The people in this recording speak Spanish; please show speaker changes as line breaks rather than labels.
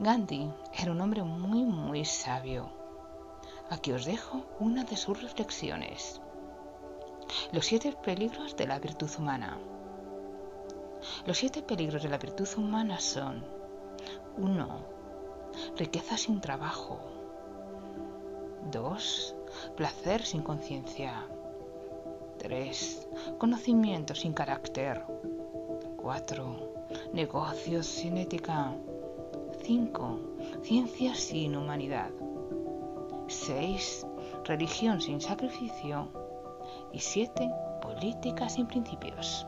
Gandhi era un hombre muy, muy sabio. Aquí os dejo una de sus reflexiones. Los siete peligros de la virtud humana. Los siete peligros de la virtud humana son 1. Riqueza sin trabajo. 2. Placer sin conciencia. 3. Conocimiento sin carácter. 4. Negocios sin ética. 5. Ciencia sin humanidad. 6. Religión sin sacrificio. Y 7. Política sin principios.